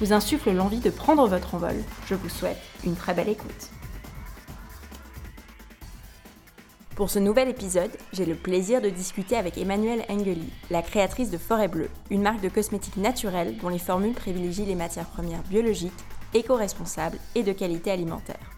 vous insufflent l'envie de prendre votre envol, je vous souhaite une très belle écoute. Pour ce nouvel épisode, j'ai le plaisir de discuter avec Emmanuelle Engeli, la créatrice de Forêt Bleue, une marque de cosmétiques naturels dont les formules privilégient les matières premières biologiques, éco-responsables et de qualité alimentaire.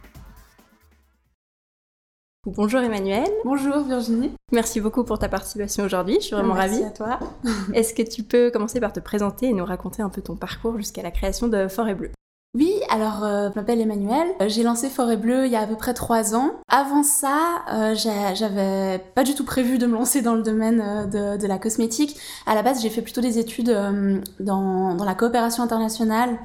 Bonjour Emmanuel. Bonjour Virginie. Merci beaucoup pour ta participation aujourd'hui, je suis vraiment Merci ravie. à toi. Est-ce que tu peux commencer par te présenter et nous raconter un peu ton parcours jusqu'à la création de Forêt Bleue? Oui, alors euh, je m'appelle Emmanuel. Euh, J'ai lancé Forêt Bleue il y a à peu près trois ans. Avant ça, euh, j'avais pas du tout prévu de me lancer dans le domaine euh, de, de la cosmétique. À la base, j'ai fait plutôt des études dans, dans la coopération internationale.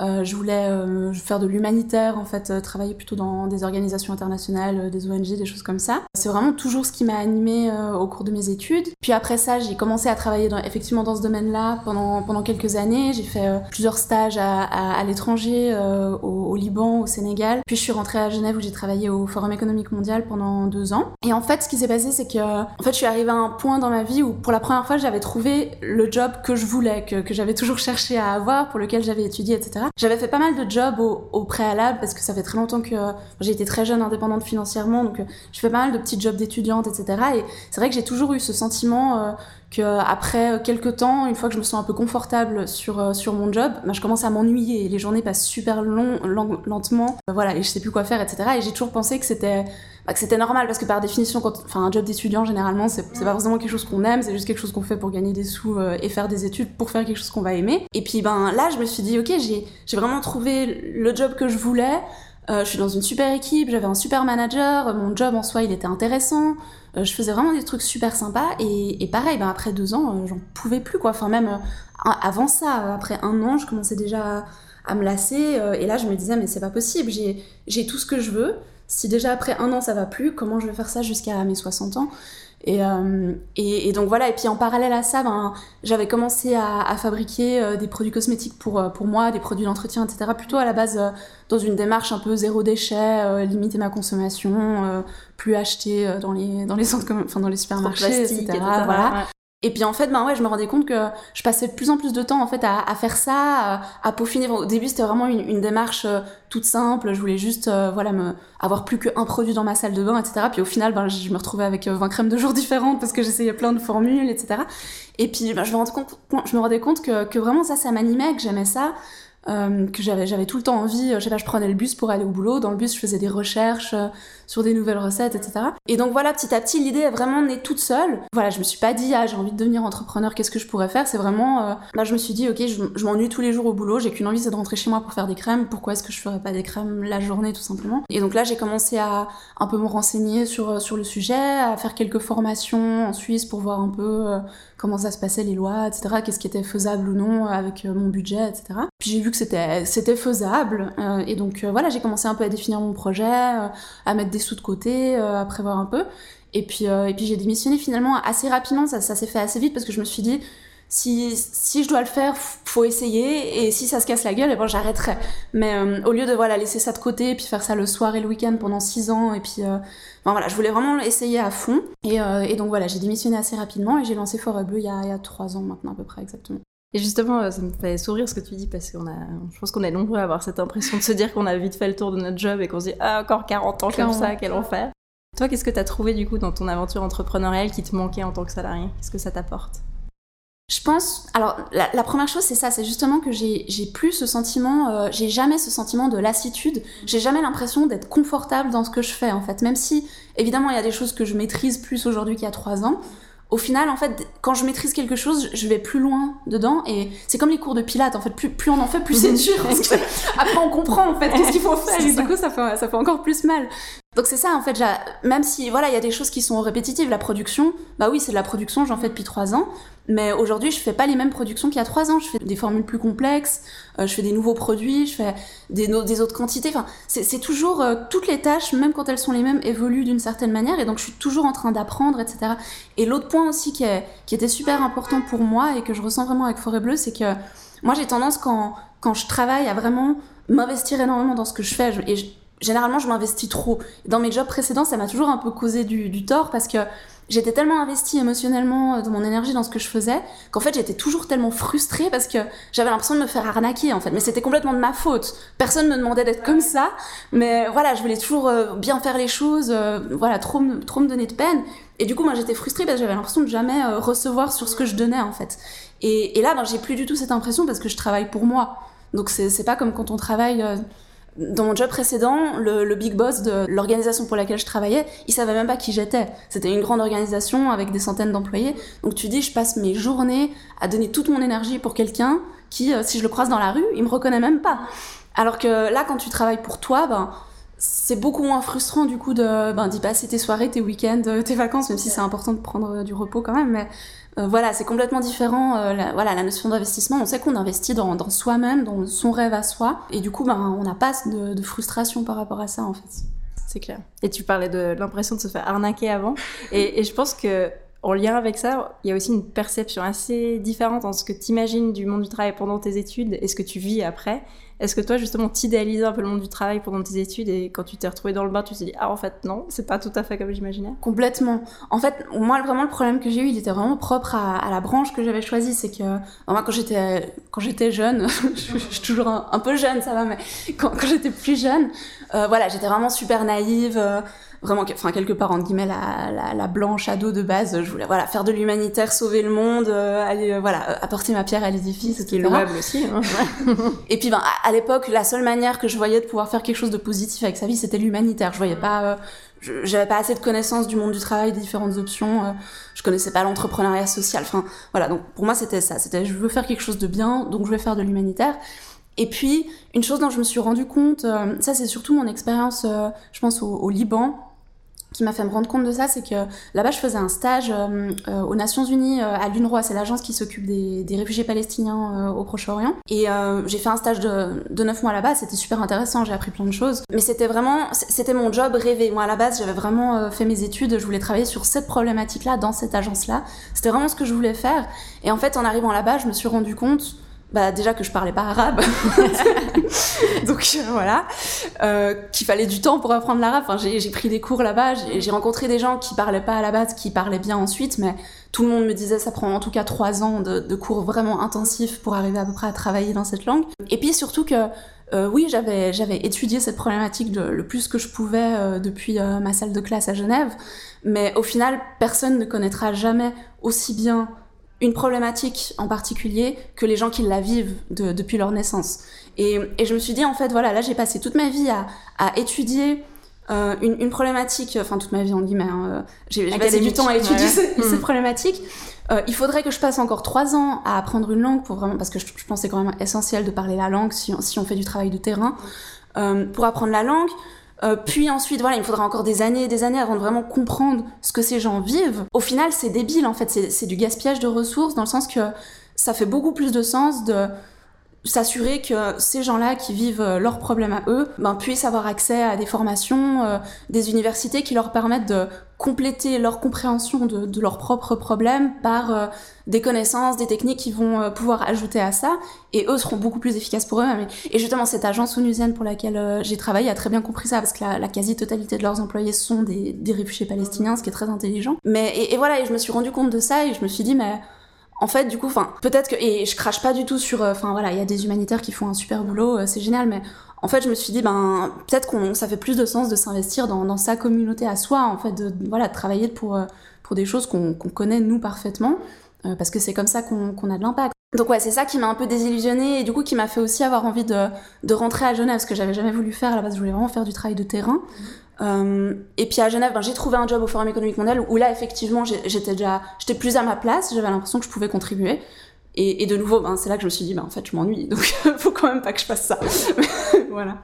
Euh, je voulais euh, faire de l'humanitaire, en fait, euh, travailler plutôt dans des organisations internationales, euh, des ONG, des choses comme ça. C'est vraiment toujours ce qui m'a animée euh, au cours de mes études. Puis après ça, j'ai commencé à travailler dans- effectivement dans ce domaine-là pendant, pendant quelques années. J'ai fait plusieurs stages à, à- à l'étranger, au, au Liban, au Sénégal. Puis je suis rentrée à Genève où j'ai travaillé au Forum économique mondial pendant deux ans. Et en fait, ce qui s'est passé, c'est que en fait, je suis arrivée à un point dans ma vie où pour la première fois, j'avais trouvé le job que je voulais, que, que j'avais toujours cherché à avoir, pour lequel j'avais étudié, etc. J'avais fait pas mal de jobs au, préalable parce que ça fait très longtemps que j'ai été très jeune indépendante financièrement, donc euh, je fais pas mal de petits jobs d'étudiante, etc. Et c'est vrai que j'ai toujours eu ce sentiment euh, que après quelques temps, une fois que je me sens un peu confortable sur euh, mon job, bah, je commence à m'ennuyer. Les journées passent super long, long- lentement, euh, voilà, et je sais plus quoi faire, etc. Et j'ai toujours pensé que c'était bah, que c'était normal parce que par définition, quand, enfin un job d'étudiant généralement, c'est pas forcément quelque chose qu'on aime, c'est juste quelque chose qu'on fait pour gagner des sous euh, et faire des études pour faire quelque chose qu'on va aimer. Et puis ben là, je me suis dit ok, j'ai vraiment trouvé le job que je voulais. Euh, je suis dans une super équipe, j'avais un super manager, mon job en soi il était intéressant, euh, je faisais vraiment des trucs super sympas et, pareil, ben après deux ans, j'en pouvais plus quoi. Enfin même avant ça, après un an, je commençais déjà à, me lasser et là je me disais mais c'est pas possible, j'ai tout ce que je veux. Si déjà après un an ça va plus, comment je vais faire ça jusqu'à mes 60 ans? Et, euh, et, et donc voilà, et puis en parallèle à ça, ben, j'avais commencé à, à fabriquer euh, des produits cosmétiques pour, euh, pour moi, des produits d'entretien, etc. Plutôt à la base dans une démarche un peu zéro déchet, limiter ma consommation, plus acheter dans les dans les centres, enfin dans les supermarchés, etc. etc. Voilà. Ouais. Et puis en fait, ben ouais, je me rendais compte que je passais de plus en plus de temps en fait à, faire ça, à, peaufiner. Au début, c'était vraiment une, démarche euh, toute simple. Je voulais juste, euh, voilà, me avoir plus qu'un produit dans ma salle de bain, etc. Puis au final, ben, je me retrouvais avec euh, 20 crèmes de jour différentes parce que j'essayais plein de formules, etc. Et puis ben, je me rendais compte, que, vraiment ça, ça m'animait, que j'aimais ça. euh, que j'avais j'avais tout le temps envie, euh, je sais pas, je prenais le bus pour aller au boulot, dans le bus je faisais des recherches euh, sur des nouvelles recettes, etc. Et donc voilà, petit à petit, l'idée est vraiment née toute seule. Voilà, je me suis pas dit, ah, j'ai envie de devenir entrepreneur, qu'est-ce que je pourrais faire? C'est vraiment, euh, je me suis dit, ok, je, je m'ennuie tous les jours au boulot, j'ai qu'une envie, c'est de rentrer chez moi pour faire des crèmes, pourquoi est-ce que je ferais pas des crèmes la journée, tout simplement? Et donc là, j'ai commencé à un peu me renseigner sur, euh, sur le sujet, à faire quelques formations en Suisse pour voir un peu euh, comment ça se passait, les lois, etc., qu'est-ce qui était faisable ou non avec euh, mon budget, etc. Puis j'ai vu que c'était c'était faisable, et donc voilà, j'ai commencé un peu à définir mon projet, à mettre des sous de côté, euh, à prévoir un peu. Et puis, euh, et puis j'ai démissionné finalement assez rapidement, ça, ça s'est fait assez vite parce que je me suis dit, si, si je dois le faire, faut essayer, et si ça se casse la gueule, et bon, j'arrêterai. Mais euh, au lieu de voilà, laisser ça de côté, et puis faire ça le soir et le week-end pendant six ans, et puis euh, voilà, je voulais vraiment essayer à fond. Et, donc voilà, j'ai démissionné assez rapidement et j'ai lancé Forêt Bleue il y, a, il y a trois ans maintenant à peu près exactement. Et justement, euh, ça me fait sourire ce que tu dis parce qu'on a, je pense qu'on est nombreux à avoir cette impression de se dire qu'on a vite fait le tour de notre job et qu'on se dit ah encore 40 ans comme ça, quel enfer. Toi, qu'est-ce que t'as trouvé du coup dans ton aventure entrepreneuriale qui te manquait en tant que salarié? Qu'est-ce que ça t'apporte? Je pense, alors la, la première chose c'est ça, c'est justement que j'ai j'ai plus ce sentiment, euh, j'ai jamais ce sentiment de lassitude, j'ai jamais l'impression d'être confortable dans ce que je fais en fait, même si évidemment il y a des choses que je maîtrise plus aujourd'hui qu'il y a trois ans. Au final, en fait, quand je maîtrise quelque chose, je vais plus loin dedans et c'est comme les cours de pilates. En fait, plus, plus on en fait, plus c'est dur. parce que après, on comprend en fait qu'est-ce qu'il faut faire et du coup, ça fait, ça fait encore plus mal. Donc c'est ça en fait, même si voilà, il y a des choses qui sont répétitives, la production, bah oui, c'est de la production, j'en fais depuis trois ans, mais aujourd'hui je fais pas les mêmes productions qu'il y a trois ans, je fais des formules plus complexes, euh, je fais des nouveaux produits, je fais des, des autres quantités, enfin c'est toujours, euh, toutes les tâches, même quand elles sont les mêmes, évoluent d'une certaine manière, et donc je suis toujours en train d'apprendre, etc. Et l'autre point aussi qui, est, qui était super important pour moi et que je ressens vraiment avec Forêt Bleue, c'est que moi j'ai tendance quand, quand je travaille à vraiment m'investir énormément dans ce que je fais, et généralement je m'investis trop. Dans mes jobs précédents, ça m'a toujours un peu causé du, tort parce que j'étais tellement investie émotionnellement euh, de mon énergie dans ce que je faisais qu'en fait j'étais toujours tellement frustrée parce que j'avais l'impression de me faire arnaquer en fait. Mais c'était complètement de ma faute. Personne me demandait d'être comme ça, mais voilà, je voulais toujours euh, bien faire les choses, euh, voilà, trop me, trop me donner de peine. Et du coup, moi j'étais frustrée parce que j'avais l'impression de jamais recevoir sur ce que je donnais en fait. Et, et là, ben, j'ai plus du tout cette impression parce que je travaille pour moi. Donc c'est pas comme quand on travaille dans mon job précédent, le, big boss de l'organisation pour laquelle je travaillais, il savait même pas qui j'étais. C'était une grande organisation avec des centaines d'employés. Donc tu dis, je passe mes journées à donner toute mon énergie pour quelqu'un qui, euh, si je le croise dans la rue, il me reconnaît même pas. Alors que là, quand tu travailles pour toi, ben, c'est beaucoup moins frustrant du coup de ben, d'y passer tes soirées, tes week-ends, euh, tes vacances, même si c'est important de prendre euh, du repos quand même. Mais euh, voilà, c'est complètement différent. Euh, la, voilà, la notion d'investissement, on sait qu'on investit dans, soi-même, dans son rêve à soi, et du coup, ben, on n'a pas de, frustration par rapport à ça, en fait. C'est clair. Et tu parlais de l'impression de se faire arnaquer avant, et je pense que en lien avec ça, il y a aussi une perception assez différente en ce que tu imagines du monde du travail pendant tes études et ce que tu vis après. Est-ce que toi, justement, t'idéalisais un peu le monde du travail pendant tes études et quand tu t'es retrouvé dans le bain, tu t'es dit, ah, en fait, non, c'est pas tout à fait comme j'imaginais? Complètement. En fait, moi, vraiment, le problème que j'ai eu, il était vraiment propre à, la branche que j'avais choisie. C'est que, moi, quand j'étais, quand j'étais jeune, je, suis toujours un, peu jeune, ça va, mais quand, j'étais plus jeune, euh, voilà, j'étais vraiment super naïve. Euh, vraiment, enfin quelque part entre guillemets la, la, la blanche ado de base. Je voulais voilà faire de l'humanitaire, sauver le monde, euh, aller euh, voilà apporter ma pierre à l'édifice, ce qui est louable aussi. Hein. et puis ben à, l'époque, la seule manière que je voyais de pouvoir faire quelque chose de positif avec sa vie, c'était l'humanitaire. Je voyais pas euh, j'avais pas assez de connaissances du monde du travail, des différentes options. Euh, je connaissais pas l'entrepreneuriat social. Enfin, voilà. Donc pour moi, c'était ça. C'était je veux faire quelque chose de bien, donc je vais faire de l'humanitaire. Et puis une chose dont je me suis rendu compte, ça c'est surtout mon expérience, je pense au, au Liban qui m'a fait me rendre compte de ça, c'est que là-bas, je faisais un stage euh, euh, aux Nations Unies euh, à l'UNRWA, c'est l'agence qui s'occupe des, des, réfugiés palestiniens au Proche-Orient. Et j'ai fait un stage de, de 9 mois là-bas, c'était super intéressant, j'ai appris plein de choses. Mais c'était vraiment, c'était mon job rêvé. Moi, à la base, j'avais vraiment fait mes études, je voulais travailler sur cette problématique-là, dans cette agence-là. C'était vraiment ce que je voulais faire. Et en fait, en arrivant là-bas, je me suis rendu compte bah déjà que je parlais pas arabe. Donc euh, voilà. Euh, qu'il fallait du temps pour apprendre l'arabe. Enfin j'ai pris des cours là-bas. J'ai rencontré des gens qui parlaient pas à la base qui parlaient bien ensuite mais tout le monde me disait ça prend en tout cas trois ans de, de cours vraiment intensifs pour arriver à peu près à travailler dans cette langue. Et puis surtout que euh, oui, j'avais j'avais étudié cette problématique de, le plus que je pouvais euh, depuis euh, ma salle de classe à Genève, mais au final, personne ne connaîtra jamais aussi bien une problématique en particulier que les gens qui la vivent depuis leur naissance. Et, et, je me suis dit, en fait, voilà, là j'ai passé toute ma vie à, à étudier euh, une, une, problématique, enfin toute ma vie en guillemets, hein, euh, j'ai passé du temps à étudier cette, hmm. problématique. Euh, il faudrait que je passe encore trois ans à apprendre une langue pour vraiment, parce que je, je pense c'est quand même essentiel de parler la langue si on, si on fait du travail de terrain. Euh, pour apprendre la langue, euh, puis ensuite, voilà, il me faudra encore des années et des années avant de vraiment comprendre ce que ces gens vivent. Au final, c'est débile, en fait, c'est du gaspillage de ressources dans le sens que ça fait beaucoup plus de sens de s'assurer que ces gens-là qui vivent euh, leurs problèmes à eux ben, puissent avoir accès à des formations, euh, des universités qui leur permettent de compléter leur compréhension de, de leurs propres problèmes par euh, des connaissances, des techniques qui vont pouvoir ajouter à ça, et eux seront beaucoup plus efficaces pour eux-mêmes. Et justement, cette agence onusienne pour laquelle j'ai travaillé a très bien compris ça, parce que la, la quasi-totalité de leurs employés sont des, des, réfugiés palestiniens, ce qui est très intelligent. Mais et, et voilà, et je me suis rendu compte de ça, et je me suis dit, mais en fait, du coup, peut-être que et je crache pas du tout sur, euh, enfin voilà, il y a des humanitaires qui font un super boulot, euh, c'est génial, mais en fait, je me suis dit, ben peut-être qu'on ça fait plus de sens de s'investir dans, sa communauté à soi, en fait, de, voilà, travailler pour euh, pour des choses qu'on connaît nous parfaitement, parce que c'est comme ça qu'on a de l'impact. Donc ouais, c'est ça qui m'a un peu désillusionnée et du coup qui m'a fait aussi avoir envie de, de rentrer à Genève, ce que j'avais jamais voulu faire à la base. Je voulais vraiment faire du travail de terrain. Euh, et puis à Genève, ben, j'ai trouvé un job au Forum économique mondial où là, effectivement, j'étais déjà, j'étais plus à ma place, j'avais l'impression que je pouvais contribuer. Et, et de nouveau, ben, c'est là que je me suis dit, ben, en fait, je m'ennuie, donc faut quand même pas que je fasse ça. voilà.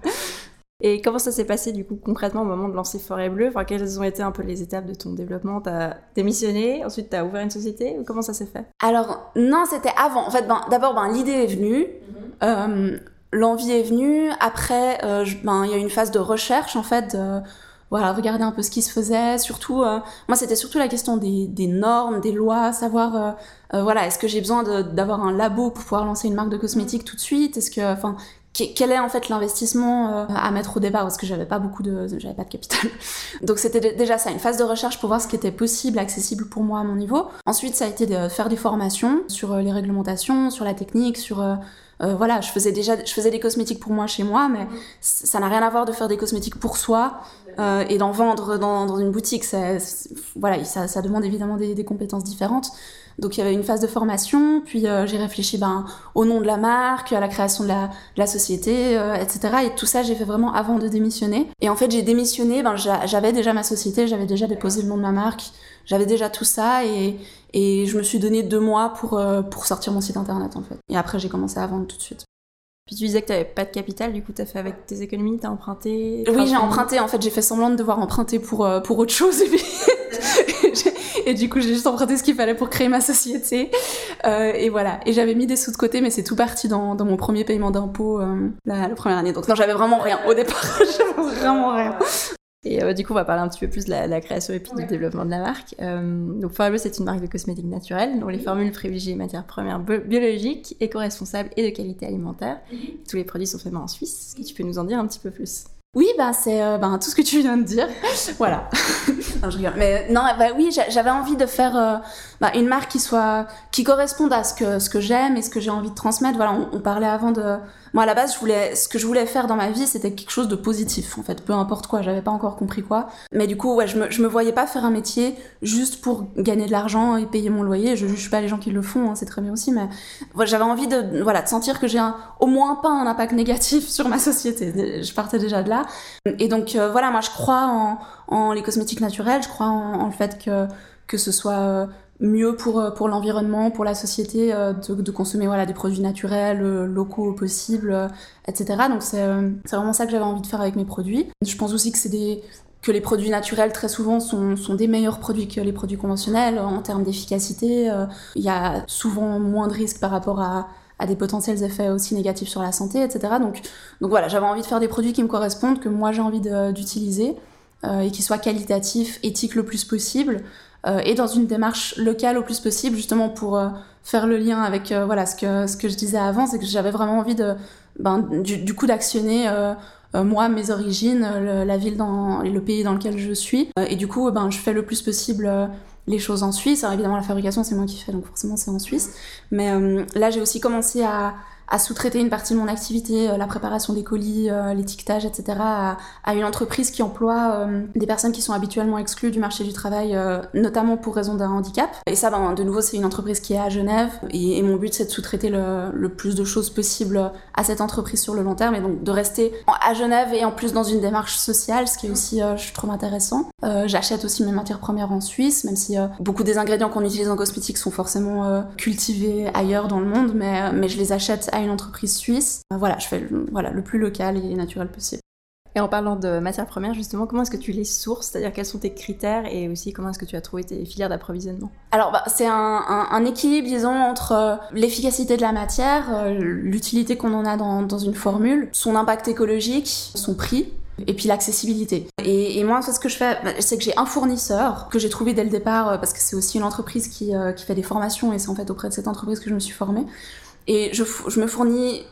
Et comment ça s'est passé du coup concrètement au moment de lancer Forêt Bleue? Enfin, quelles ont été un peu les étapes de ton développement? T'as démissionné, ensuite t'as ouvert une société ou comment ça s'est fait? Alors non, c'était avant. En fait, ben, d'abord, ben, l'idée est venue. Euh, L'envie est venue. Après, euh, ben, il y a eu une phase de recherche en fait. de, voilà, regarder un peu ce qui se faisait. Surtout, euh, moi, c'était surtout la question des, normes, des lois, savoir, euh, voilà, est-ce que j'ai besoin d'avoir un labo pour pouvoir lancer une marque de cosmétiques tout de suite? Est-ce que, enfin, que- quel est en fait l'investissement à mettre au départ? Parce que j'avais pas beaucoup de j'avais pas de capital donc c'était dé- déjà ça une phase de recherche pour voir ce qui était possible accessible pour moi à mon niveau ensuite ça a été de faire des formations sur les réglementations sur la technique sur euh, voilà je faisais déjà je faisais des cosmétiques pour moi chez moi mais c- ça n'a rien à voir de faire des cosmétiques pour soi euh, et d'en vendre dans, dans une boutique. Ça, voilà ça, ça demande évidemment des, des compétences différentes donc il y avait une phase de formation, puis euh, j'ai réfléchi ben, au nom de la marque, à la création de la, de la société, euh, etc. Et tout ça, j'ai fait vraiment avant de démissionner. Et en fait, j'ai démissionné, ben, j'a- j'avais déjà ma société, j'avais déjà déposé le nom de ma marque, j'avais déjà tout ça, et, et je me suis donné deux mois pour, euh, pour sortir mon site internet, en fait. Et après, j'ai commencé à vendre tout de suite. Puis tu disais que t'avais pas de capital, du coup t'as fait avec tes économies, t'as emprunté Oui, j'ai emprunté, en fait, j'ai fait semblant de devoir emprunter pour, euh, pour autre chose, et puis... et du coup, j'ai juste emprunté ce qu'il fallait pour créer ma société. Euh, et voilà. Et j'avais mis des sous de côté, mais c'est tout parti dans, dans mon premier paiement d'impôt euh, la, la première année. Donc non, j'avais vraiment rien. Au départ, j'avais vraiment rien. Et euh, du coup, on va parler un petit peu plus de la, la création et puis du développement de la marque. Euh, donc, Bleue, c'est une marque de cosmétiques naturels dont les formules privilégient les matières premières bio- biologiques, éco-responsables et de qualité alimentaire. Tous les produits sont faits en Suisse. Est-ce que tu peux nous en dire un petit peu plus? Oui, bah c'est euh, ben, tout ce que tu viens de dire. voilà. non, je rigole. Mais non, bah oui, j'a- j'avais envie de faire euh, bah, une marque qui soit qui corresponde à ce que ce que j'aime et ce que j'ai envie de transmettre. Voilà, on, parlait avant de moi à la base, je voulais ce que je voulais faire dans ma vie, c'était quelque chose de positif en fait, peu importe quoi. J'avais pas encore compris quoi. Mais du coup, ouais, je me me voyais pas faire un métier juste pour gagner de l'argent et payer mon loyer. Je juge pas les gens qui le font, hein, c'est très bien aussi, mais j'avais envie de voilà de sentir que j'ai au moins pas un impact négatif sur ma société. Je partais déjà de là. Et donc euh, voilà, moi je crois en, les cosmétiques naturels, je crois en, le fait que, que ce soit euh, mieux pour, euh, pour l'environnement, pour la société, de, consommer voilà, des produits naturels, locaux au possible, etc. Donc c'est vraiment ça que j'avais envie de faire avec mes produits. Je pense aussi que c'est des que les produits naturels très souvent sont, sont des meilleurs produits que les produits conventionnels en termes d'efficacité. Il y a souvent moins de risques par rapport à, à des potentiels effets aussi négatifs sur la santé, etc. Donc, donc voilà, j'avais envie de faire des produits qui me correspondent, que moi j'ai envie d'utiliser, euh, et qui soient qualitatifs, éthiques le plus possible, euh, et dans une démarche locale au plus possible, justement pour euh, faire le lien avec voilà ce que ce que je disais avant, c'est que j'avais vraiment envie de ben, du, coup d'actionner moi mes origines, la ville dans et le pays dans lequel je suis, et du coup ben je fais le plus possible. Les choses en Suisse. Alors évidemment, la fabrication, c'est moi qui fais, donc forcément, c'est en Suisse. Mais euh, là, j'ai aussi commencé à, à sous-traiter une partie de mon activité, euh, la préparation des colis, euh, l'étiquetage, etc., à, une entreprise qui emploie euh, des personnes qui sont habituellement exclues du marché du travail, notamment pour raison d'un handicap. Et ça, ben, de nouveau, c'est une entreprise qui est à Genève. Et, mon but, c'est de sous-traiter le, plus de choses possible à cette entreprise sur le long terme, et donc de rester à Genève et en plus dans une démarche sociale, ce qui est aussi, je trouve, intéressant. J'achète aussi mes matières premières en Suisse, même si beaucoup des ingrédients qu'on utilise en cosmétique sont forcément cultivés ailleurs dans le monde, mais, mais je les achète à une entreprise suisse. Euh, voilà, je fais le, voilà, le plus local et naturel possible. Et en parlant de matières premières, justement, comment est-ce que tu les sources? C'est-à-dire quels sont tes critères et aussi comment est-ce que tu as trouvé tes filières d'approvisionnement? Alors, bah, c'est un, un, un équilibre, disons, entre euh, l'efficacité de la matière, euh, l'utilité qu'on en a dans, dans une formule, son impact écologique, son prix, et puis l'accessibilité. Et, et moi, ce que je fais, bah, c'est que j'ai un fournisseur que j'ai trouvé dès le départ, parce que c'est aussi une entreprise qui, euh, qui fait des formations, et c'est en fait auprès de cette entreprise que je me suis formée. Et je, me fournis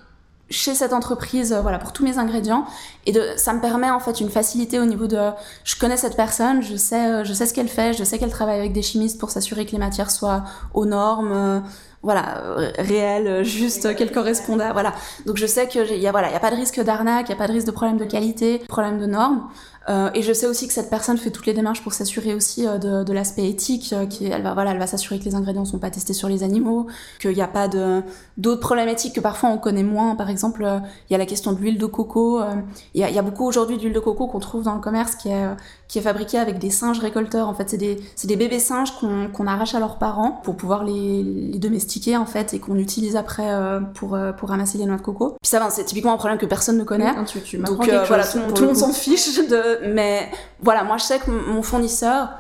chez cette entreprise euh, voilà pour tous mes ingrédients. Et ça me permet en fait une facilité au niveau de je connais cette personne je sais euh, je sais ce qu'elle fait je sais qu'elle travaille avec des chimistes pour s'assurer que les matières soient aux normes euh, voilà réelles justes qu'elles correspondent à voilà. Donc je sais que il y a voilà il y a pas de risque d'arnaque il y a pas de risque de problème de qualité problème de normes euh, et je sais aussi que cette personne fait toutes les démarches pour s'assurer aussi euh, de, de l'aspect éthique, euh, qui elle va voilà, elle va s'assurer que les ingrédients sont pas testés sur les animaux, qu'il n'y a pas de d'autres problématiques que parfois on connaît moins. Par exemple, euh, il y a la question de l'huile de coco. Euh, il y, a, y, a, beaucoup aujourd'hui d'huile de coco qu'on trouve dans le commerce qui est, qui est fabriquée avec des singes récolteurs. En fait, c'est des, des bébés singes qu'on arrache à leurs parents pour pouvoir les, les domestiquer en fait et qu'on utilise après euh, pour, pour ramasser les noix de coco. Puis ça, ben, c'est typiquement un problème que personne ne connaît. Donc voilà, tout, le monde s'en fiche. De... Mais voilà, moi je sais que mon fournisseur,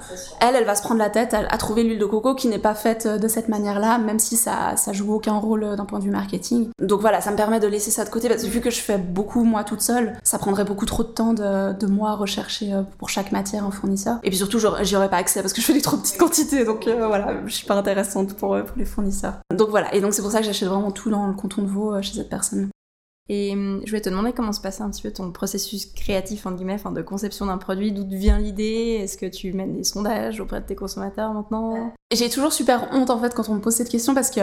elle, elle va se prendre la tête à, à trouver l'huile de coco qui n'est pas faite de cette manière-là, même si ça, ça joue aucun rôle dans point de vue marketing. Donc voilà, ça me permet de laisser ça de côté parce que vu que je fais beaucoup moi toute seule, ça prendrait beaucoup trop de temps de, de moi rechercher euh, pour chaque matière un fournisseur. Et puis surtout, j'y aurais pas accès parce que je fais des trop petites quantités, donc euh, voilà, je suis pas intéressante pour, euh, pour les fournisseurs. Donc voilà, et donc c'est pour ça que j'achète vraiment tout dans le canton de Vaud chez cette personne. Et hum, je voulais te demander comment se passait un petit peu ton processus créatif, en guillemets, de conception d'un produit. D'où vient l'idée? Est-ce que tu mènes des sondages auprès de tes consommateurs maintenant? J'ai toujours super honte, en fait, quand on me pose cette question parce que,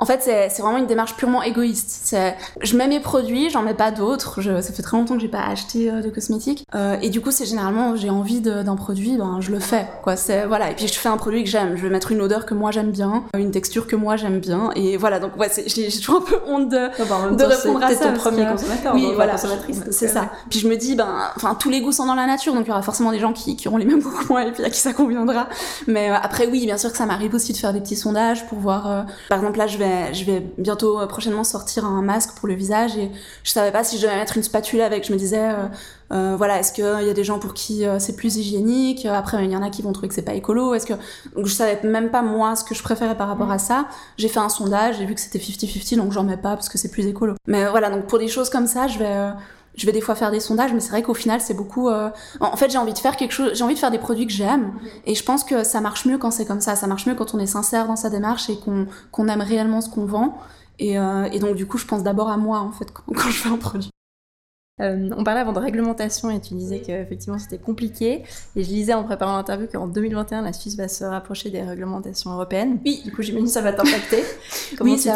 en fait, c'est vraiment une démarche purement égoïste. Je mets mes produits, j'en mets pas d'autres. Ça fait très longtemps que j'ai pas acheté euh, de cosmétiques. Euh, et du coup, c'est généralement, j'ai envie d'un produit, ben, je le fais, quoi. Voilà. Et puis, je fais un produit que j'aime. Je vais mettre une odeur que moi j'aime bien, une texture que moi j'aime bien. Et voilà. Donc, ouais, j'ai toujours un peu honte de, de répondre à ça premier consommateur, oui, voilà, c'est ça. Puis je me dis, ben, enfin, tous les goûts sont dans la nature, donc il y aura forcément des gens qui, qui auront les mêmes goûts que moi et puis à qui ça conviendra. Mais euh, après, oui, bien sûr que ça m'arrive aussi de faire des petits sondages pour voir. Euh, par exemple, là, je vais, bientôt euh, prochainement sortir un masque pour le visage et je savais pas si je devais mettre une spatule avec. Je me disais, euh, voilà, est-ce qu'il y a des gens pour qui c'est plus hygiénique? Après, il y en a qui vont trouver que c'est pas écolo. Est-ce que donc je savais même pas moi ce que je préférais par rapport à ça. J'ai fait un sondage, j'ai vu que c'était 50-50, donc j'en mets pas parce que c'est plus écolo. Mais voilà, donc pour des choses comme ça, je vais je vais des fois faire des sondages, mais c'est vrai qu'au final, c'est beaucoup. En fait, j'ai envie de faire quelque chose. J'ai envie de faire des produits que j'aime, et je pense que ça marche mieux quand c'est comme ça. Ça marche mieux quand on est sincère dans sa démarche et qu'on aime réellement ce qu'on vend. Et, et, donc, du coup, je pense d'abord à moi en fait quand je fais un produit. Euh, on parlait avant de réglementation et tu disais qu'effectivement c'était compliqué. Et je lisais en préparant l'interview qu'en 2021, la Suisse va se rapprocher des réglementations européennes. Oui. Du coup, j'imagine que ça va t'impacter. oui, ça,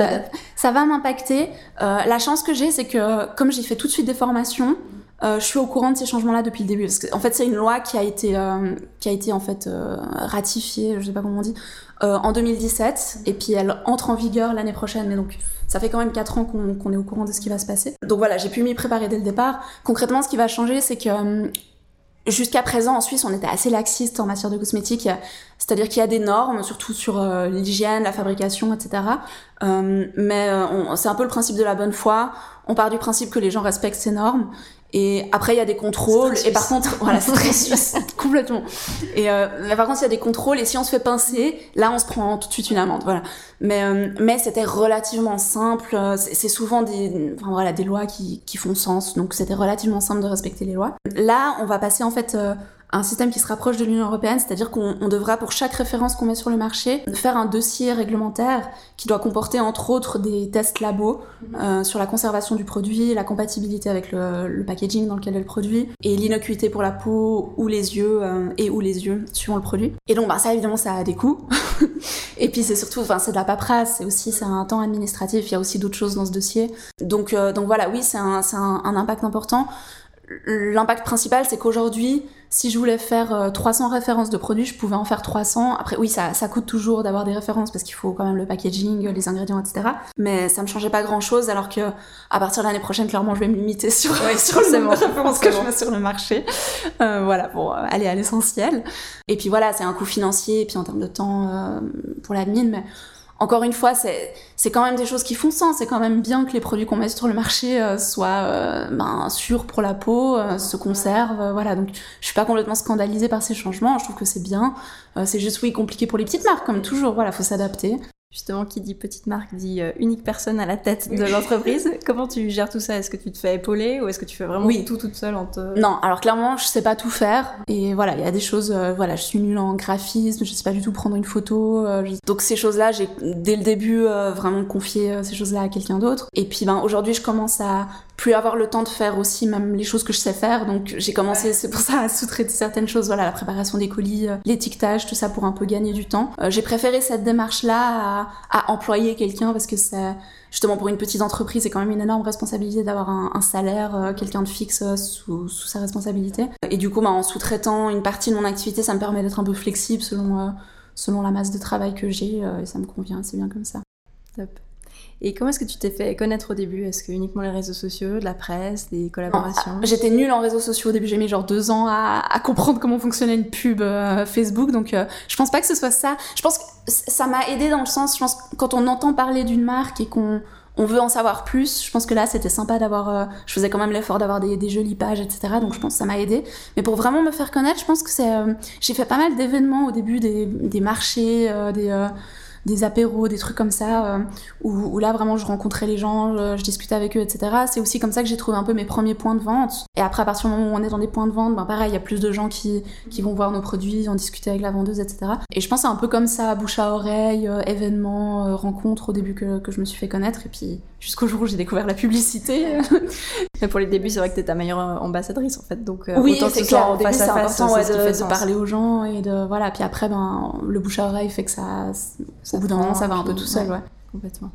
ça, va m'impacter. Euh, la chance que j'ai, c'est que comme j'ai fait tout de suite des formations, euh, je suis au courant de ces changements-là depuis le début. Parce que, en fait, c'est une loi qui a été, euh, qui a été en fait euh, ratifiée, je sais pas comment on dit, en 2017, et puis elle entre en vigueur l'année prochaine. Mais donc, ça fait quand même 4 ans qu'on est au courant de ce qui va se passer. Donc voilà, j'ai pu m'y préparer dès le départ. Concrètement, ce qui va changer, c'est que Jusqu'à présent, en Suisse, on était assez laxiste en matière de cosmétiques, c'est-à-dire qu'il y a des normes, surtout sur l'hygiène, la fabrication, etc. Euh, mais c'est un peu le principe de la bonne foi. On part du principe que les gens respectent ces normes et après, il y a des contrôles. Et par contre, voilà, c'est très suisse, complètement. Et euh, mais par contre, il y a des contrôles. Et si on se fait pincer, là, on se prend tout de suite une amende. Voilà. Mais euh, mais c'était relativement simple. C'est souvent des, enfin, voilà, des lois qui qui font sens. Donc c'était relativement simple de respecter les lois. Là, on va passer en fait euh, un système qui se rapproche de l'Union européenne, c'est-à-dire qu'on devra pour chaque référence qu'on met sur le marché faire un dossier réglementaire qui doit comporter entre autres des tests labo euh, sur la conservation du produit, la compatibilité avec le, le, packaging dans lequel est le produit et l'innocuité pour la peau ou les yeux euh, et ou les yeux suivant le produit. Et donc bah ça évidemment ça a des coûts et puis c'est surtout enfin c'est de la paperasse, c'est aussi c'est un temps administratif, il y a aussi d'autres choses dans ce dossier. Donc euh, donc voilà oui c'est un, un, un impact important. L'impact principal, c'est qu'aujourd'hui, si je voulais faire 300 euh, références de produits, je pouvais en faire 300. Après, oui, ça, ça coûte toujours d'avoir des références parce qu'il faut quand même le packaging, les ingrédients, etc. Mais ça me changeait pas grand chose, alors que à partir de l'année prochaine, clairement, je vais me limiter sur, sur le nombre de références que je mets sur le marché. Euh, voilà, pour aller à l'essentiel. Et puis voilà, c'est un coût financier, et puis en termes de temps euh, pour l'admin, mais encore une fois, c'est quand même des choses qui font sens. C'est quand même bien que les produits qu'on met sur le marché euh, soient euh, ben, sûrs pour la peau, euh, se conservent. voilà, donc je suis pas complètement scandalisée par ces changements. Je trouve que c'est bien. c'est juste oui compliqué pour les petites marques, comme toujours. Voilà, faut s'adapter. Justement, qui dit petite marque dit euh, unique personne à la tête de l'entreprise. Comment tu gères tout ça? Est-ce que tu te fais épauler ou est-ce que tu fais vraiment oui. tout toute seule en te... Non, alors clairement, je sais pas tout faire. Et voilà, il y a des choses, euh, voilà, je suis nulle en graphisme, je sais pas du tout prendre une photo. Euh, donc ces choses-là, j'ai dès le début vraiment confié ces choses-là à quelqu'un d'autre. Et puis ben aujourd'hui, je commence à plus avoir le temps de faire aussi même les choses que je sais faire. Donc j'ai commencé, c'est pour ça, à sous-traiter certaines choses, voilà, la préparation des colis, l'étiquetage, tout ça pour un peu gagner du temps. j'ai préféré cette démarche-là à, employer quelqu'un parce que c'est justement pour une petite entreprise c'est quand même une énorme responsabilité d'avoir un, salaire, euh, quelqu'un de fixe euh, sous, sous, sa responsabilité. Et du coup, bah, en sous-traitant une partie de mon activité, ça me permet d'être un peu flexible selon, euh, selon la masse de travail que j'ai et ça me convient, c'est bien comme ça. Top. Et comment est-ce que tu t'es fait connaître au début? Est-ce que uniquement les réseaux sociaux, de la presse, des collaborations? ah, J'étais nulle en réseaux sociaux au début. J'ai mis genre deux ans à, à comprendre comment fonctionnait une pub euh, Facebook. Donc, euh, je pense pas que ce soit ça. Je pense que ça m'a aidé dans le sens, je pense, quand on entend parler d'une marque et qu'on on veut en savoir plus. Je pense que là, c'était sympa d'avoir. Euh, je faisais quand même l'effort d'avoir des, des, jolies pages, etc. Donc, je pense que ça m'a aidé. Mais pour vraiment me faire connaître, je pense que c'est. j'ai fait pas mal d'événements au début, des, des marchés, des des apéros, des trucs comme ça, euh, où, là vraiment je rencontrais les gens, je, discutais avec eux, etc. C'est aussi comme ça que j'ai trouvé un peu mes premiers points de vente. Et après, à partir du moment où on est dans des points de vente, ben pareil, il y a plus de gens qui, vont voir nos produits, en discuter avec la vendeuse, etc. Et je pense c'est un peu comme ça, bouche à oreille, euh, événements, euh, rencontres au début que, que je me suis fait connaître. Et puis jusqu'au jour où j'ai découvert la publicité. Mais pour les débuts, c'est vrai que t'es ta meilleure ambassadrice en fait. Donc oui, c'est clair. Au début, c'est important ouais, de, de, parler aux gens et de voilà. Puis après, ben le bouche à oreille fait que ça, au bout d'un moment, ça va un peu tout seul, ouais. Complètement.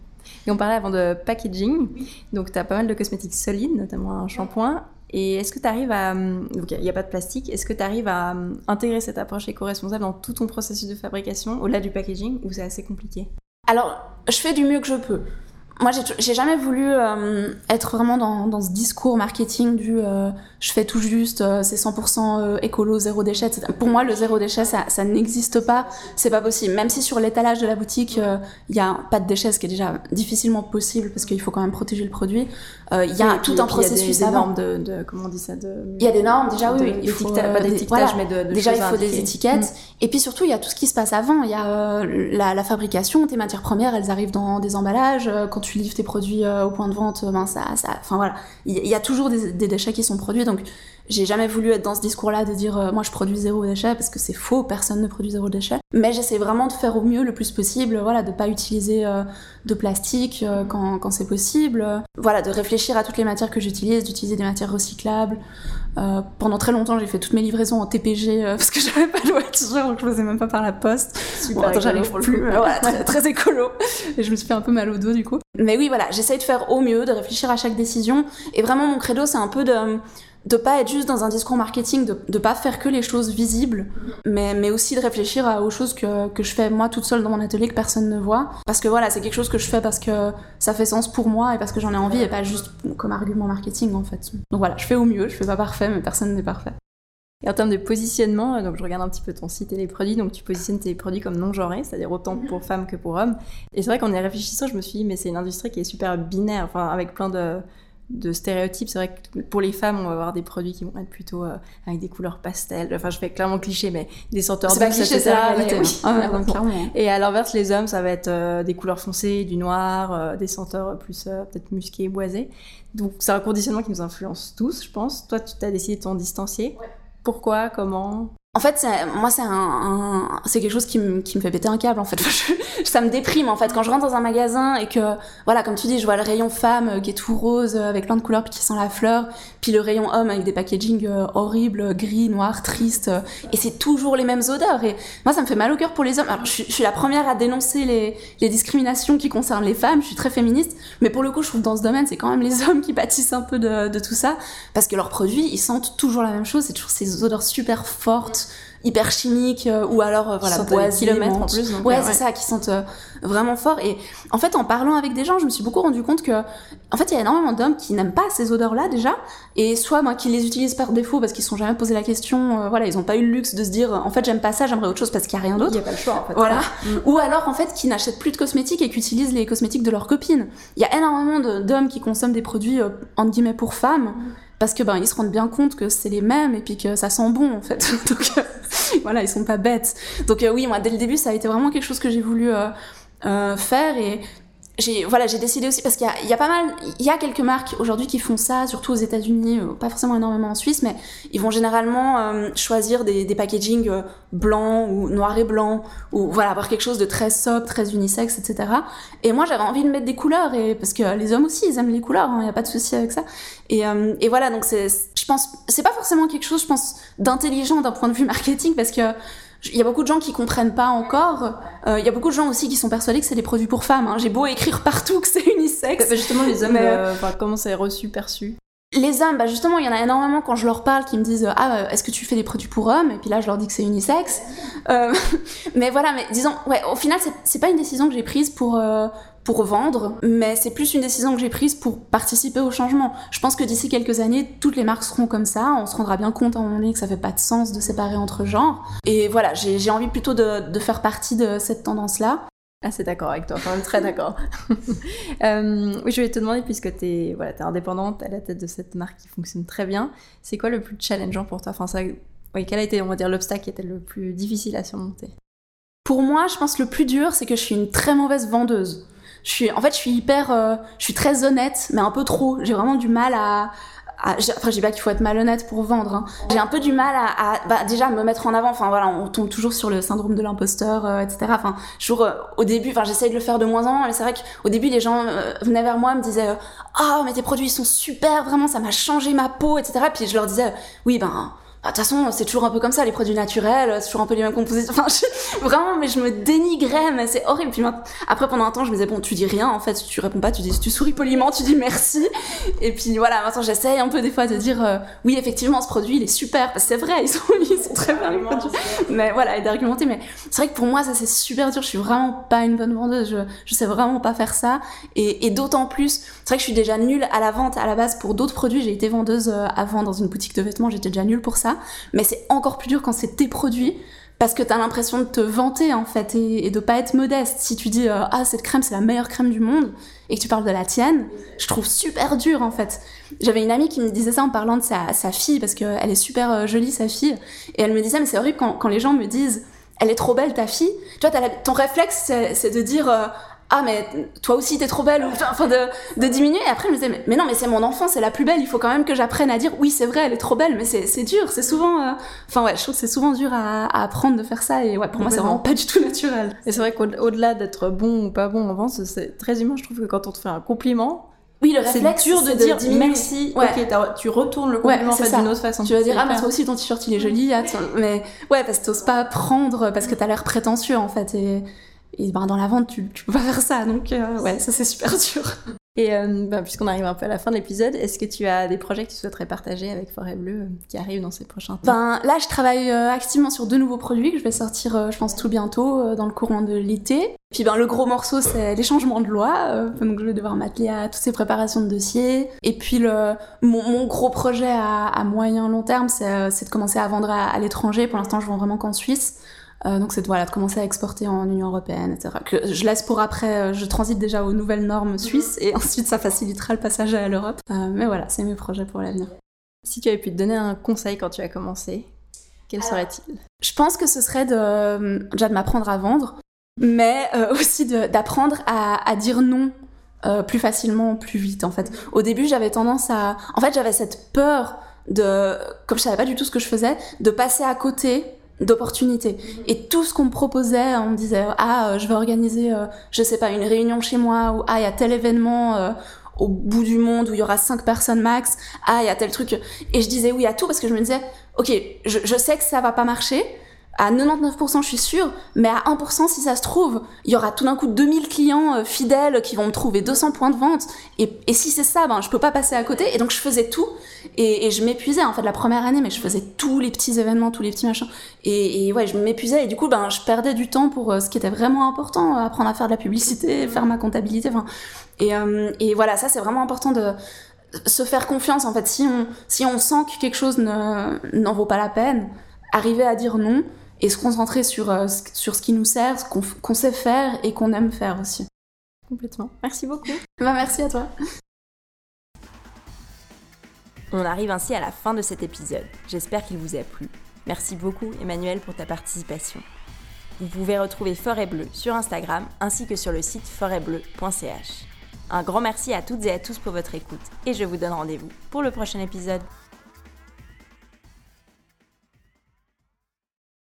Et on parlait avant de packaging. Donc, tu as pas mal de cosmétiques solides, notamment un shampoing. Et est-ce que tu arrives à. Donc, il n'y a pas de plastique. Est-ce que tu arrives à intégrer cette approche éco-responsable dans tout ton processus de fabrication, au-delà du packaging, ou c'est assez compliqué? Alors, je fais du mieux que je peux moi, j'ai jamais voulu euh, être vraiment dans, dans, ce discours marketing du euh, je fais tout juste, euh, c'est 100% écolo, zéro déchet, etc. Pour moi, le zéro déchet, ça, ça n'existe pas, c'est pas possible. Même si sur l'étalage de la boutique, il y a pas de déchets, ce qui est déjà difficilement possible parce qu'il faut quand même protéger le produit. Il y a tout un processus y a des, normes de, de, comment on dit ça de... Il y a des normes, déjà, oui. il faut, pas d'étiquetage, mais de, de Déjà, il faut des étiquettes. Mm. Et puis surtout, il y a tout ce qui se passe avant. Il y a la, la, fabrication, tes matières premières, elles arrivent dans des emballages. Quand tu livres tes produits euh, au point de vente, ben ça, ça, enfin voilà, il y, a toujours des, déchets qui sont produits, donc j'ai jamais voulu être dans ce discours-là de dire euh, moi je produis zéro déchet parce que c'est faux, personne ne produit zéro déchet. Mais j'essaie vraiment de faire au mieux le plus possible, voilà, de pas utiliser de plastique quand, quand c'est possible, voilà, de réfléchir à toutes les matières que j'utilise, d'utiliser des matières recyclables. pendant très longtemps, j'ai fait toutes mes livraisons en TPG parce que j'avais pas de voiture, donc je faisais même pas par la poste. Super, j'allais plus. voilà, très, très écolo. Et je me suis fait un peu mal au dos du coup. Mais oui, voilà, j'essaye de faire au mieux, de réfléchir à chaque décision. Et vraiment, mon credo, c'est un peu de de pas être juste dans un discours marketing, de, de pas faire que les choses visibles, mais, mais aussi de réfléchir aux choses que, que je fais moi toute seule dans mon atelier que personne ne voit. Parce que voilà, c'est quelque chose que je fais parce que ça fait sens pour moi et parce que j'en ai envie et pas juste comme argument marketing en fait. Donc voilà, je fais au mieux, je fais pas parfait, mais personne n'est parfait. Et en termes de positionnement, donc je regarde un petit peu ton site et les produits, donc tu positionnes tes produits comme non genrés, c'est-à-dire autant pour femmes que pour hommes. Et c'est vrai qu'en y réfléchissant, je me suis dit, mais c'est une industrie qui est super binaire, enfin avec plein de, de stéréotypes. C'est vrai que pour les femmes, on va avoir des produits qui vont être plutôt euh, avec des couleurs pastel. Enfin, je fais clairement cliché, mais des senteurs douces, cliché, c'est la réalité. Ah, et à l'inverse, les hommes, ça va être euh, des couleurs foncées, du noir, euh, des senteurs plus peut-être musquées, boisées. Donc, c'est un conditionnement qui nous influence tous, je pense. Toi, tu t'as décidé de t'en distancier. Ouais. Pourquoi Comment? En fait, moi, c'est un, c'est quelque chose qui me, qui me fait péter un câble. En fait, ça me déprime. En fait, quand je rentre dans un magasin et que, voilà, comme tu dis, je vois le rayon femme euh, qui est tout rose euh, avec plein de couleurs puis qui sent la fleur, puis le rayon homme avec des packaging euh, horribles, gris, noir, triste, et c'est toujours les mêmes odeurs. Et moi, ça me fait mal au cœur pour les hommes. Alors, je, je, suis la première à dénoncer les, les discriminations qui concernent les femmes. Je suis très féministe, mais pour le coup, je trouve que dans ce domaine, c'est quand même les hommes qui pâtissent un peu de, de tout ça, parce que leurs produits, ils sentent toujours la même chose. C'est toujours ces odeurs super fortes hyper chimiques euh, ou alors euh, voilà boisés kilomètres en plus ouais, c'est ça qui sentent euh, vraiment fort. Et en fait en parlant avec des gens je me suis beaucoup rendu compte que en fait il y a énormément d'hommes qui n'aiment pas ces odeurs là déjà. Et soit moi qui les utilisent par défaut parce qu'ils sont jamais posé la question voilà ils ont pas eu le luxe de se dire en fait j'aime pas ça j'aimerais autre chose parce qu'il y a rien d'autre. Il y a pas le choix en fait. Voilà. Mm. ou alors en fait qui n'achètent plus de cosmétiques et qui utilisent les cosmétiques de leurs copines. Il y a énormément d'hommes qui consomment des produits entre guillemets pour femmes. Mm parce que ben ils se rendent bien compte que c'est les mêmes et puis que ça sent bon en fait. Donc euh, voilà, ils sont pas bêtes. Donc euh, oui, moi dès le début ça a été vraiment quelque chose que j'ai voulu euh, faire et j'ai voilà j'ai décidé aussi parce qu'il y, a, pas mal il y a quelques marques aujourd'hui qui font ça surtout aux États-Unis euh, pas forcément énormément en Suisse mais ils vont généralement euh, choisir des, des packaging euh, blancs ou noir et blanc ou voilà avoir quelque chose de très sobre très unisexe etc et moi j'avais envie de mettre des couleurs et parce que les hommes aussi ils aiment les couleurs il hein, n'y a pas de souci avec ça. Et, et voilà donc c'est je pense c'est pas forcément quelque chose je pense d'intelligent d'un point de vue marketing parce que il y a beaucoup de gens qui comprennent pas encore. Euh, il y a beaucoup de gens aussi qui sont persuadés que c'est des produits pour femmes. Hein. J'ai beau écrire partout que c'est unisexe. Justement, les hommes, euh, comment c'est reçu, perçu? Les hommes, bah justement, il y en a énormément quand je leur parle qui me disent Ah, est-ce que tu fais des produits pour hommes? Et puis là, je leur dis que c'est unisexe. Euh, mais voilà, mais disons, ouais, au final, c'est pas une décision que j'ai prise pour, euh, pour vendre, mais c'est plus une décision que j'ai prise pour participer au changement. Je pense que d'ici quelques années, toutes les marques seront comme ça, on se rendra bien compte à un moment donné que ça fait pas de sens de séparer entre genres. Et voilà, j'ai envie plutôt de, de faire partie de cette tendance-là. Assez d'accord avec toi, enfin très d'accord. euh, oui, je vais te demander, puisque tu es, voilà, es indépendante à la tête de cette marque qui fonctionne très bien, c'est quoi le plus challengeant pour toi? Enfin, ça, oui, Quel a été, on va dire, l'obstacle qui était le plus difficile à surmonter? Pour moi, je pense que le plus dur, c'est que je suis une très mauvaise vendeuse. Je suis, en fait, je suis hyper, euh, je suis très honnête, mais un peu trop. J'ai vraiment du mal à, enfin, je dis pas qu'il faut être malhonnête pour vendre. Hein. J'ai un peu du mal à, bah, déjà me mettre en avant. Enfin voilà, on tombe toujours sur le syndrome de l'imposteur, euh, etc. Enfin, euh, au début, enfin j'essaye de le faire de moins en moins, mais c'est vrai qu'au début les gens euh, venaient vers moi, me disaient oh, mais tes produits sont super, vraiment ça m'a changé ma peau, etc. Puis je leur disais oui ben de toute façon, c'est toujours un peu comme ça, les produits naturels, c'est toujours un peu les mêmes compositions. Enfin, vraiment, mais je me dénigrais, mais c'est horrible. Puis après, pendant un temps, je me disais, bon, tu dis rien, en fait, tu réponds pas, tu dis, tu souris poliment, tu dis merci. Et puis voilà, maintenant, j'essaye un peu des fois de dire, euh, oui, effectivement, ce produit, il est super, parce que c'est vrai, ils sont, ils sont très bien, les produits. Mais voilà, et d'argumenter. Mais c'est vrai que pour moi, ça, c'est super dur. Je suis vraiment pas une bonne vendeuse. Je, je sais vraiment pas faire ça. Et, et d'autant plus, c'est vrai que je suis déjà nulle à la vente à la base pour d'autres produits. J'ai été vendeuse euh, avant dans une boutique de vêtements, j'étais déjà nulle pour ça mais c'est encore plus dur quand c'est tes produits parce que t'as l'impression de te vanter en fait et, de pas être modeste. Si tu dis euh, ah cette crème c'est la meilleure crème du monde et que tu parles de la tienne, je trouve super dur en fait. J'avais une amie qui me disait ça en parlant de sa, fille parce qu'elle est super euh, jolie sa fille et elle me disait mais c'est horrible quand, quand, les gens me disent elle est trop belle ta fille. Tu vois ton réflexe c'est de dire euh, ah mais toi aussi t'es trop belle enfin de, de diminuer et après je me disais mais, non mais c'est mon enfant c'est la plus belle il faut quand même que j'apprenne à dire oui c'est vrai elle est trop belle mais c'est dur c'est souvent euh, enfin ouais je trouve que c'est souvent dur à, à, apprendre de faire ça et ouais pour moi c'est vraiment pas du tout naturel et c'est vrai qu'au-delà d'être bon ou pas bon en vente c'est très humain je trouve que quand on te fait un compliment oui, le réflexe, dur de, dire merci. Ouais. Ok, tu retournes le compliment en fait d'une autre façon. Tu vas dire ah mais toi aussi ton t-shirt il est joli. Attends. mais ouais parce que t'oses pas prendre parce que t'as l'air prétentieux en fait et et ben, dans la vente, tu, tu peux pas faire ça. Donc, euh, ouais, ça c'est super dur. Et ben, puisqu'on arrive un peu à la fin de l'épisode, est-ce que tu as des projets que tu souhaiterais partager avec Forêt Bleue euh, qui arrivent dans ces prochains temps? Ben là, je travaille activement sur deux nouveaux produits que je vais sortir, je pense tout bientôt, dans le courant de l'été. Puis ben le gros morceau, c'est les changements de loi, donc je vais devoir m'atteler à toutes ces préparations de dossiers. Et puis le mon, mon gros projet à, à, moyen long terme, c'est de commencer à vendre à, à l'étranger. Pour l'instant, je vends vraiment qu'en Suisse. Euh, donc c'est voilà, de commencer à exporter en Union Européenne, etc. Que je laisse pour après, euh, je transite déjà aux nouvelles normes suisses et ensuite ça facilitera le passage à l'Europe. Euh, mais voilà, c'est mes projets pour l'avenir. Si tu avais pu te donner un conseil quand tu as commencé, quel serait-il? Je pense que ce serait de, déjà de m'apprendre à vendre, mais aussi d'apprendre à, à, dire non plus facilement, plus vite en fait. Au début j'avais tendance à... En fait j'avais cette peur de, comme je savais pas du tout ce que je faisais, de passer à côté d'opportunités. Et tout ce qu'on me proposait, on me disait ah euh, je vais organiser euh, je sais pas une réunion chez moi ou ah il y a tel événement euh, au bout du monde où il y aura cinq personnes max, ah il y a tel truc et je disais oui à tout parce que je me disais OK, je, je sais que ça va pas marcher, à 99% je suis sûre, mais à 1% si ça se trouve, il y aura tout d'un coup 2000 clients euh, fidèles qui vont me trouver 200 points de vente. Et, si c'est ça, ben je peux pas passer à côté. Et donc je faisais tout et, je m'épuisais en fait la première année, mais je faisais tous les petits événements, tous les petits machins. Et, et ouais, je m'épuisais et du coup ben je perdais du temps pour euh, ce qui était vraiment important, apprendre à faire de la publicité, faire ma comptabilité. Et, euh, voilà, ça c'est vraiment important de se faire confiance en fait. Si on si on sent que quelque chose n'en vaut pas la peine, arriver à dire non et se concentrer sur, euh, sur ce qui nous sert, ce qu'on sait faire et qu'on aime faire aussi. Complètement. Merci beaucoup. Bah, merci à toi. On arrive ainsi à la fin de cet épisode. J'espère qu'il vous a plu. Merci beaucoup Emmanuel pour ta participation. Vous pouvez retrouver Forêt Bleu sur Instagram ainsi que sur le site forêtbleu.ch. Un grand merci à toutes et à tous pour votre écoute et je vous donne rendez-vous pour le prochain épisode.